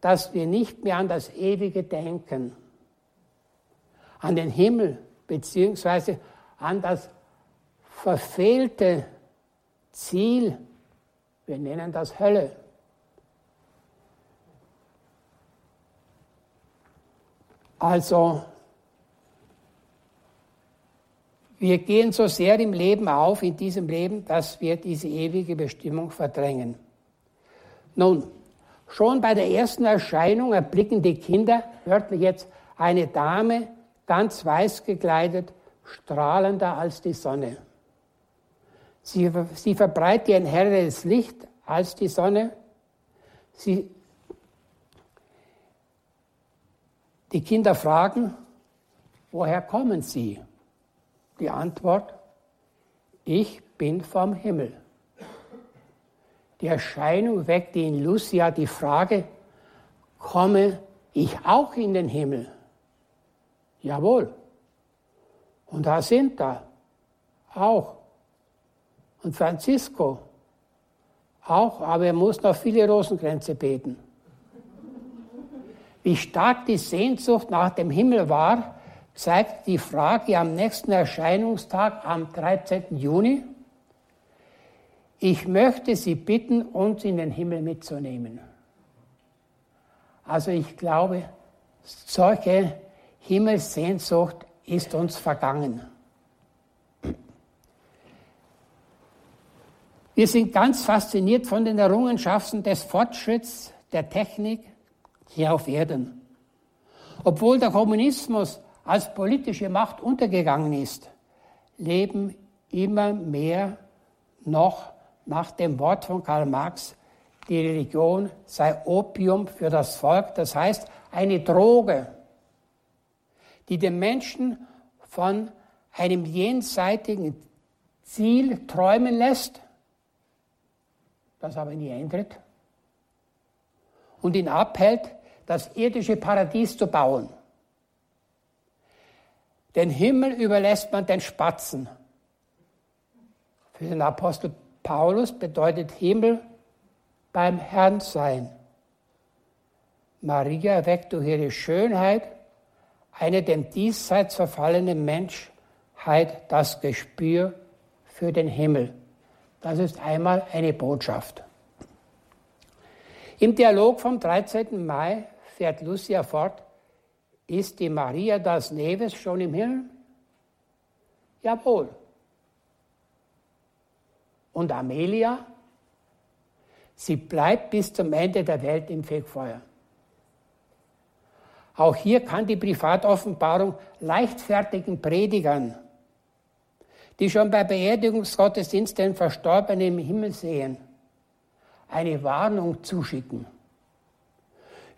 dass wir nicht mehr an das Ewige denken, an den Himmel beziehungsweise an das verfehlte Ziel, wir nennen das Hölle. Also, wir gehen so sehr im Leben auf, in diesem Leben, dass wir diese ewige Bestimmung verdrängen. Nun, schon bei der ersten Erscheinung erblicken die Kinder, wörtlich jetzt, eine Dame, ganz weiß gekleidet, strahlender als die Sonne. Sie, sie verbreitet ein helleres Licht als die Sonne. Sie, die Kinder fragen, woher kommen Sie? Die Antwort, ich bin vom Himmel. Die Erscheinung weckte in Lucia die Frage, komme ich auch in den Himmel. Jawohl. Und da sind da auch. Und Francisco auch, aber er muss noch viele Rosenkränze beten. Wie stark die Sehnsucht nach dem Himmel war, zeigt die Frage am nächsten Erscheinungstag am 13. Juni. Ich möchte Sie bitten, uns in den Himmel mitzunehmen. Also ich glaube, solche Himmelssehnsucht ist uns vergangen. Wir sind ganz fasziniert von den Errungenschaften des Fortschritts der Technik hier auf Erden. Obwohl der Kommunismus als politische Macht untergegangen ist, leben immer mehr noch nach dem Wort von Karl Marx, die Religion sei Opium für das Volk, das heißt eine Droge, die den Menschen von einem jenseitigen Ziel träumen lässt, das aber nie eintritt, und ihn abhält, das irdische Paradies zu bauen. Den Himmel überlässt man den Spatzen. Für den Apostel Paulus bedeutet Himmel beim Herrn sein. Maria erweckt durch ihre Schönheit eine dem diesseits verfallenen Menschheit das Gespür für den Himmel. Das ist einmal eine Botschaft. Im Dialog vom 13. Mai fährt Lucia fort, ist die Maria das Neves schon im Himmel? Jawohl. Und Amelia? Sie bleibt bis zum Ende der Welt im Fegfeuer. Auch hier kann die Privatoffenbarung leichtfertigen Predigern, die schon bei Beerdigungsgottesdiensten den Verstorbenen im Himmel sehen, eine Warnung zuschicken.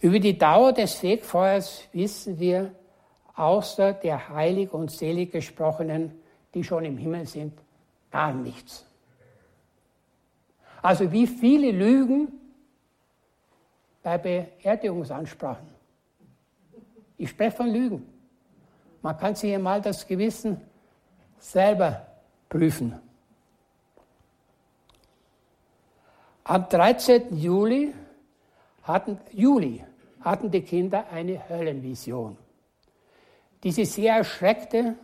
Über die Dauer des Fegfeuers wissen wir, außer der heilig und selig gesprochenen, die schon im Himmel sind, gar nichts. Also wie viele Lügen bei Beerdigungsansprachen. Ich spreche von Lügen. Man kann sich einmal das Gewissen selber prüfen. Am 13. Juli hatten, Juli hatten die Kinder eine Höllenvision, die sie sehr erschreckte.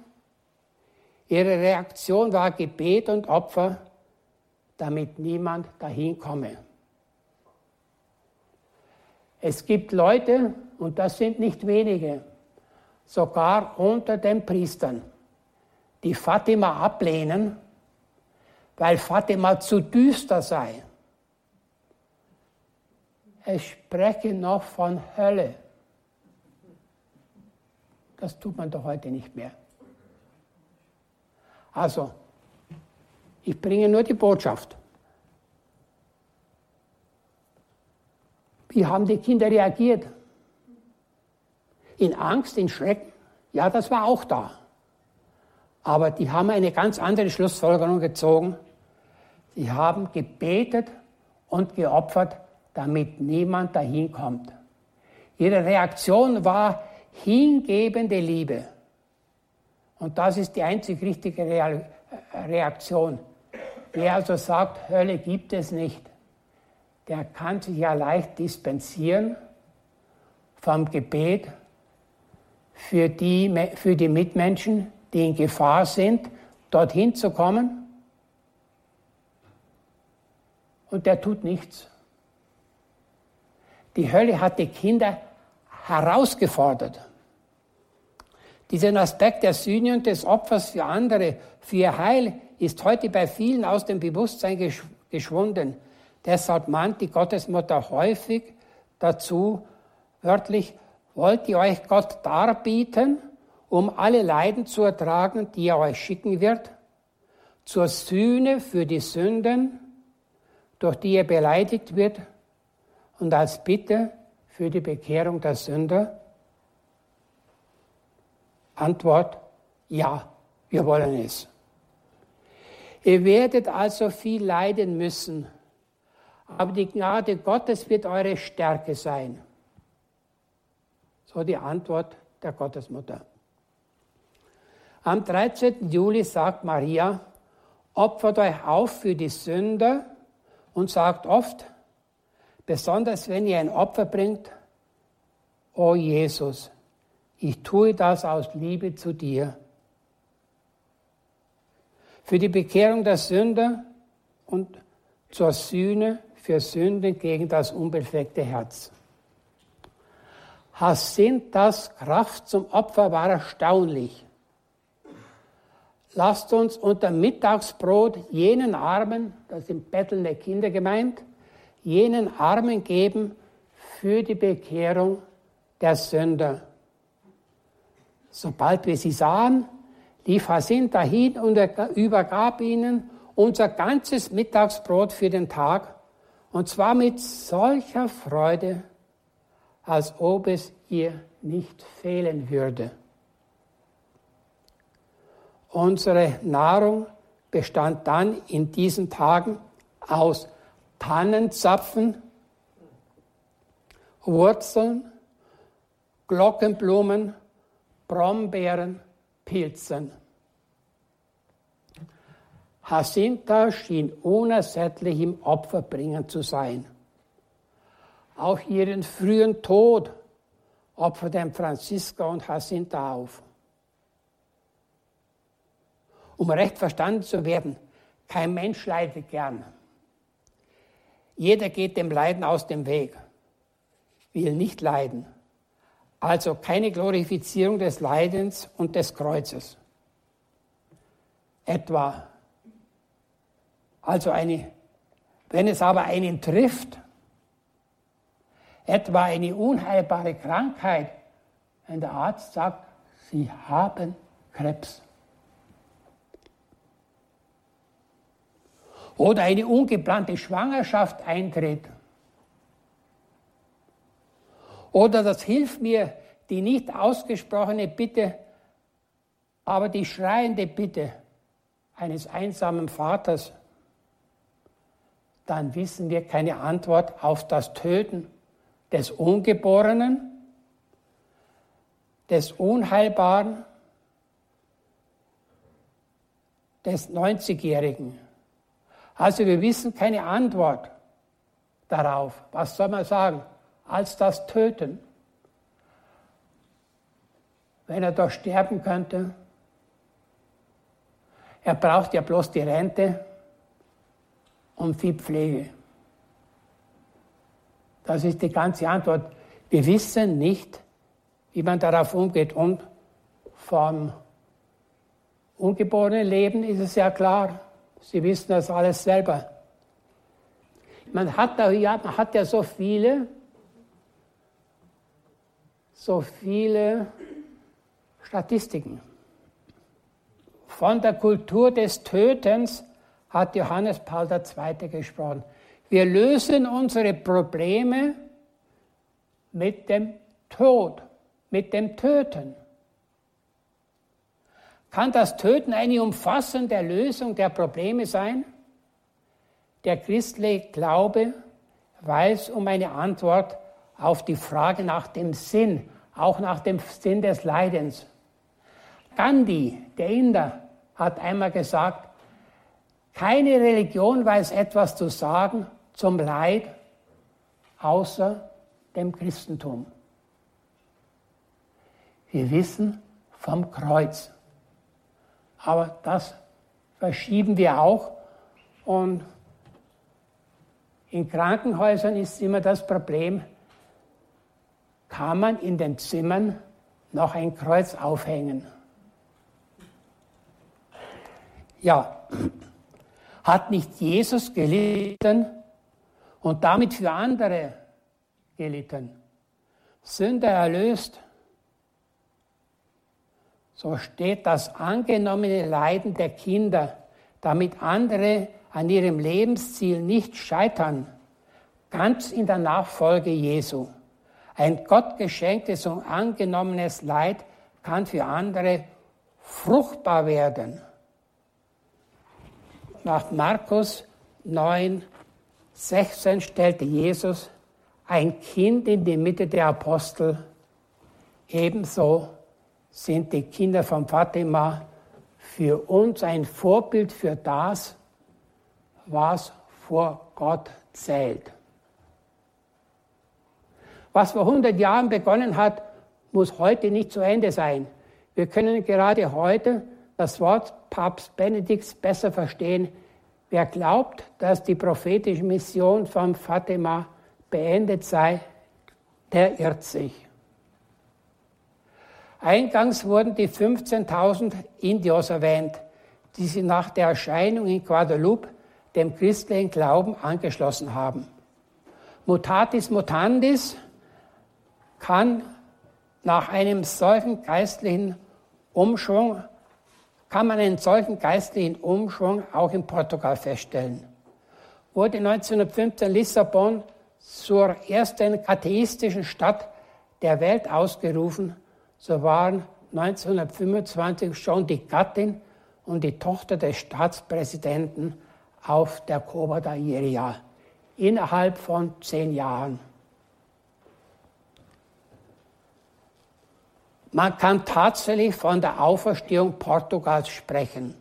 Ihre Reaktion war Gebet und Opfer damit niemand dahin komme. Es gibt Leute, und das sind nicht wenige, sogar unter den Priestern, die Fatima ablehnen, weil Fatima zu düster sei. Es spreche noch von Hölle. Das tut man doch heute nicht mehr. Also, ich bringe nur die Botschaft. Wie haben die Kinder reagiert? In Angst, in Schrecken? Ja, das war auch da. Aber die haben eine ganz andere Schlussfolgerung gezogen. Sie haben gebetet und geopfert, damit niemand dahin kommt. Ihre Reaktion war hingebende Liebe. Und das ist die einzig richtige Reaktion. Wer also sagt, Hölle gibt es nicht, der kann sich ja leicht dispensieren vom Gebet für die, für die Mitmenschen, die in Gefahr sind, dorthin zu kommen. Und der tut nichts. Die Hölle hat die Kinder herausgefordert. Diesen Aspekt der Sühne und des Opfers für andere, für ihr Heil, ist heute bei vielen aus dem Bewusstsein geschwunden. Deshalb mahnt die Gottesmutter häufig dazu, wörtlich, wollt ihr euch Gott darbieten, um alle Leiden zu ertragen, die er euch schicken wird, zur Sühne für die Sünden, durch die er beleidigt wird, und als Bitte für die Bekehrung der Sünder? Antwort, ja, wir wollen es. Ihr werdet also viel leiden müssen, aber die Gnade Gottes wird eure Stärke sein. So die Antwort der Gottesmutter. Am 13. Juli sagt Maria, opfert euch auf für die Sünder und sagt oft, besonders wenn ihr ein Opfer bringt, O Jesus, ich tue das aus Liebe zu dir. Für die Bekehrung der Sünder und zur Sühne für Sünden gegen das unbefleckte Herz. das Kraft zum Opfer war erstaunlich. Lasst uns unter Mittagsbrot jenen Armen, das sind bettelnde Kinder gemeint, jenen Armen geben für die Bekehrung der Sünder. Sobald wir sie sahen, lief Hasin dahin und übergab ihnen unser ganzes Mittagsbrot für den Tag, und zwar mit solcher Freude, als ob es ihr nicht fehlen würde. Unsere Nahrung bestand dann in diesen Tagen aus Tannenzapfen, Wurzeln, Glockenblumen, Brombeeren, Pilzen. Jacinta schien unersättlich im Opferbringen zu sein. Auch ihren frühen Tod opferten Franziska und Jacinta auf. Um recht verstanden zu werden, kein Mensch leidet gern. Jeder geht dem Leiden aus dem Weg, will nicht leiden. Also keine Glorifizierung des Leidens und des Kreuzes. Etwa. Also eine, wenn es aber einen trifft, etwa eine unheilbare Krankheit, wenn der Arzt sagt, Sie haben Krebs. Oder eine ungeplante Schwangerschaft eintritt oder das hilft mir, die nicht ausgesprochene Bitte, aber die schreiende Bitte eines einsamen Vaters. Dann wissen wir keine Antwort auf das Töten des Ungeborenen, des Unheilbaren, des 90-Jährigen. Also wir wissen keine Antwort darauf. Was soll man sagen? als das Töten. Wenn er doch sterben könnte, er braucht ja bloß die Rente und viel Pflege. Das ist die ganze Antwort. Wir wissen nicht, wie man darauf umgeht. Und vom ungeborenen Leben ist es ja klar, Sie wissen das alles selber. Man hat, ja, man hat ja so viele, so viele Statistiken. Von der Kultur des Tötens hat Johannes Paul II. gesprochen. Wir lösen unsere Probleme mit dem Tod, mit dem Töten. Kann das Töten eine umfassende Lösung der Probleme sein? Der christliche Glaube weiß um eine Antwort auf die Frage nach dem Sinn, auch nach dem Sinn des Leidens. Gandhi, der Inder, hat einmal gesagt, keine Religion weiß etwas zu sagen zum Leid außer dem Christentum. Wir wissen vom Kreuz. Aber das verschieben wir auch. Und in Krankenhäusern ist immer das Problem, kann man in den Zimmern noch ein Kreuz aufhängen. Ja, hat nicht Jesus gelitten und damit für andere gelitten, Sünder erlöst, so steht das angenommene Leiden der Kinder, damit andere an ihrem Lebensziel nicht scheitern, ganz in der Nachfolge Jesu. Ein Gott geschenktes und angenommenes Leid kann für andere fruchtbar werden. Nach Markus 9, 16 stellte Jesus ein Kind in die Mitte der Apostel. Ebenso sind die Kinder von Fatima für uns ein Vorbild für das, was vor Gott zählt. Was vor 100 Jahren begonnen hat, muss heute nicht zu Ende sein. Wir können gerade heute das Wort Papst Benedikts besser verstehen. Wer glaubt, dass die prophetische Mission von Fatima beendet sei, der irrt sich. Eingangs wurden die 15.000 Indios erwähnt, die sich nach der Erscheinung in Guadeloupe dem christlichen Glauben angeschlossen haben. Mutatis mutandis kann nach einem solchen geistlichen Umschwung, kann man einen solchen geistlichen Umschwung auch in Portugal feststellen. Wurde 1915 Lissabon zur ersten atheistischen Stadt der Welt ausgerufen, so waren 1925 schon die Gattin und die Tochter des Staatspräsidenten auf der Coba da Iria innerhalb von zehn Jahren. Man kann tatsächlich von der Auferstehung Portugals sprechen.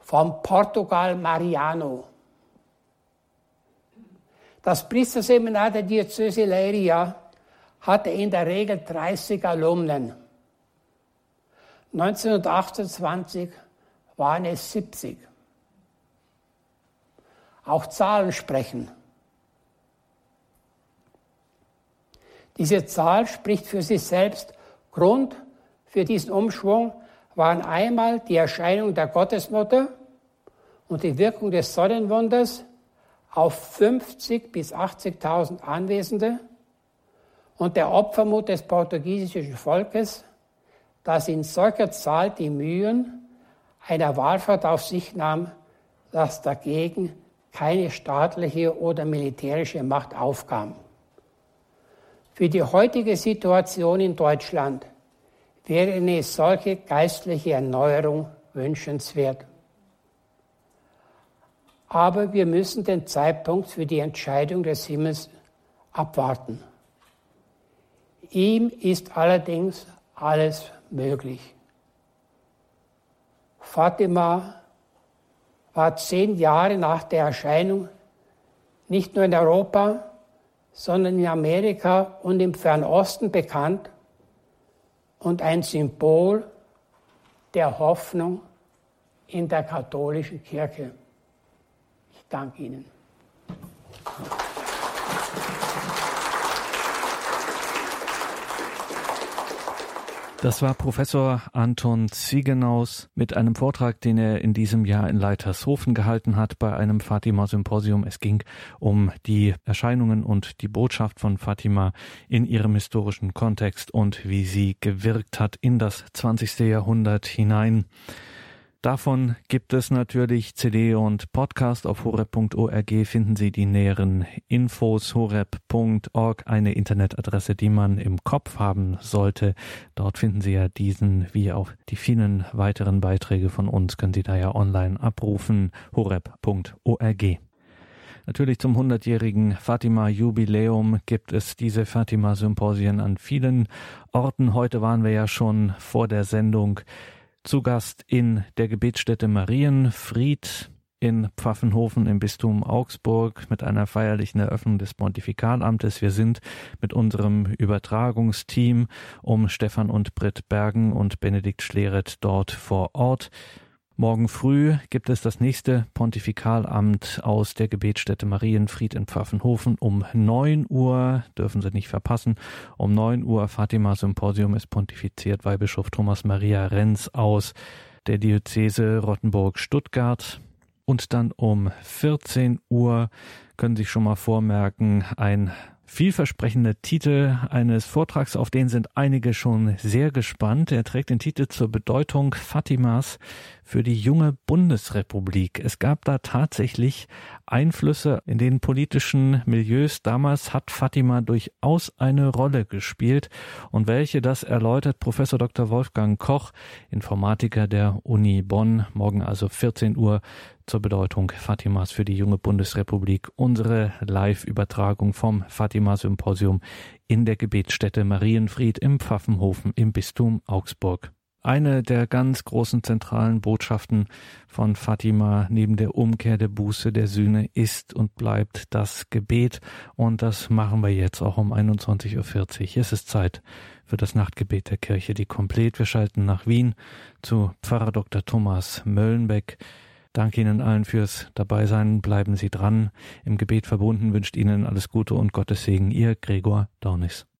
Vom Portugal Mariano. Das Priesterseminar der Diözese Leiria hatte in der Regel 30 Alumnen. 1928 waren es 70. Auch Zahlen sprechen. Diese Zahl spricht für sich selbst. Grund für diesen Umschwung waren einmal die Erscheinung der Gottesmutter und die Wirkung des Sonnenwunders auf 50.000 bis 80.000 Anwesende und der Opfermut des portugiesischen Volkes, das in solcher Zahl die Mühen einer Wahlfahrt auf sich nahm, dass dagegen keine staatliche oder militärische Macht aufkam. Für die heutige Situation in Deutschland wäre eine solche geistliche Erneuerung wünschenswert. Aber wir müssen den Zeitpunkt für die Entscheidung des Himmels abwarten. Ihm ist allerdings alles möglich. Fatima war zehn Jahre nach der Erscheinung nicht nur in Europa, sondern in Amerika und im Fernosten bekannt und ein Symbol der Hoffnung in der katholischen Kirche. Ich danke Ihnen. Das war Professor Anton Ziegenaus mit einem Vortrag, den er in diesem Jahr in Leitershofen gehalten hat bei einem Fatima-Symposium. Es ging um die Erscheinungen und die Botschaft von Fatima in ihrem historischen Kontext und wie sie gewirkt hat in das 20. Jahrhundert hinein. Davon gibt es natürlich CD und Podcast. Auf horeb.org finden Sie die näheren Infos. horeb.org, eine Internetadresse, die man im Kopf haben sollte. Dort finden Sie ja diesen, wie auch die vielen weiteren Beiträge von uns, können Sie da ja online abrufen. horeb.org. Natürlich zum 100-jährigen Fatima-Jubiläum gibt es diese Fatima-Symposien an vielen Orten. Heute waren wir ja schon vor der Sendung zu Gast in der Gebetsstätte Marienfried in Pfaffenhofen im Bistum Augsburg mit einer feierlichen Eröffnung des Pontifikalamtes. Wir sind mit unserem Übertragungsteam um Stefan und Britt Bergen und Benedikt Schleret dort vor Ort. Morgen früh gibt es das nächste Pontifikalamt aus der Gebetsstätte Marienfried in Pfaffenhofen um 9 Uhr. Dürfen Sie nicht verpassen. Um 9 Uhr Fatima Symposium ist pontifiziert Weihbischof Thomas Maria Renz aus der Diözese Rottenburg-Stuttgart. Und dann um 14 Uhr können Sie sich schon mal vormerken, ein vielversprechender Titel eines Vortrags, auf den sind einige schon sehr gespannt. Er trägt den Titel zur Bedeutung Fatimas für die junge Bundesrepublik. Es gab da tatsächlich Einflüsse in den politischen Milieus. Damals hat Fatima durchaus eine Rolle gespielt. Und welche das erläutert Professor Dr. Wolfgang Koch, Informatiker der Uni Bonn. Morgen also 14 Uhr zur Bedeutung Fatimas für die junge Bundesrepublik. Unsere Live-Übertragung vom Fatima-Symposium in der Gebetsstätte Marienfried im Pfaffenhofen im Bistum Augsburg. Eine der ganz großen zentralen Botschaften von Fatima neben der Umkehr der Buße der Sühne ist und bleibt das Gebet. Und das machen wir jetzt auch um 21.40 Uhr. Es ist Zeit für das Nachtgebet der Kirche, die komplett. Wir schalten nach Wien zu Pfarrer Dr. Thomas Möllenbeck. Danke Ihnen allen fürs Dabeisein. Bleiben Sie dran. Im Gebet verbunden wünscht Ihnen alles Gute und Gottes Segen. Ihr Gregor Dornis.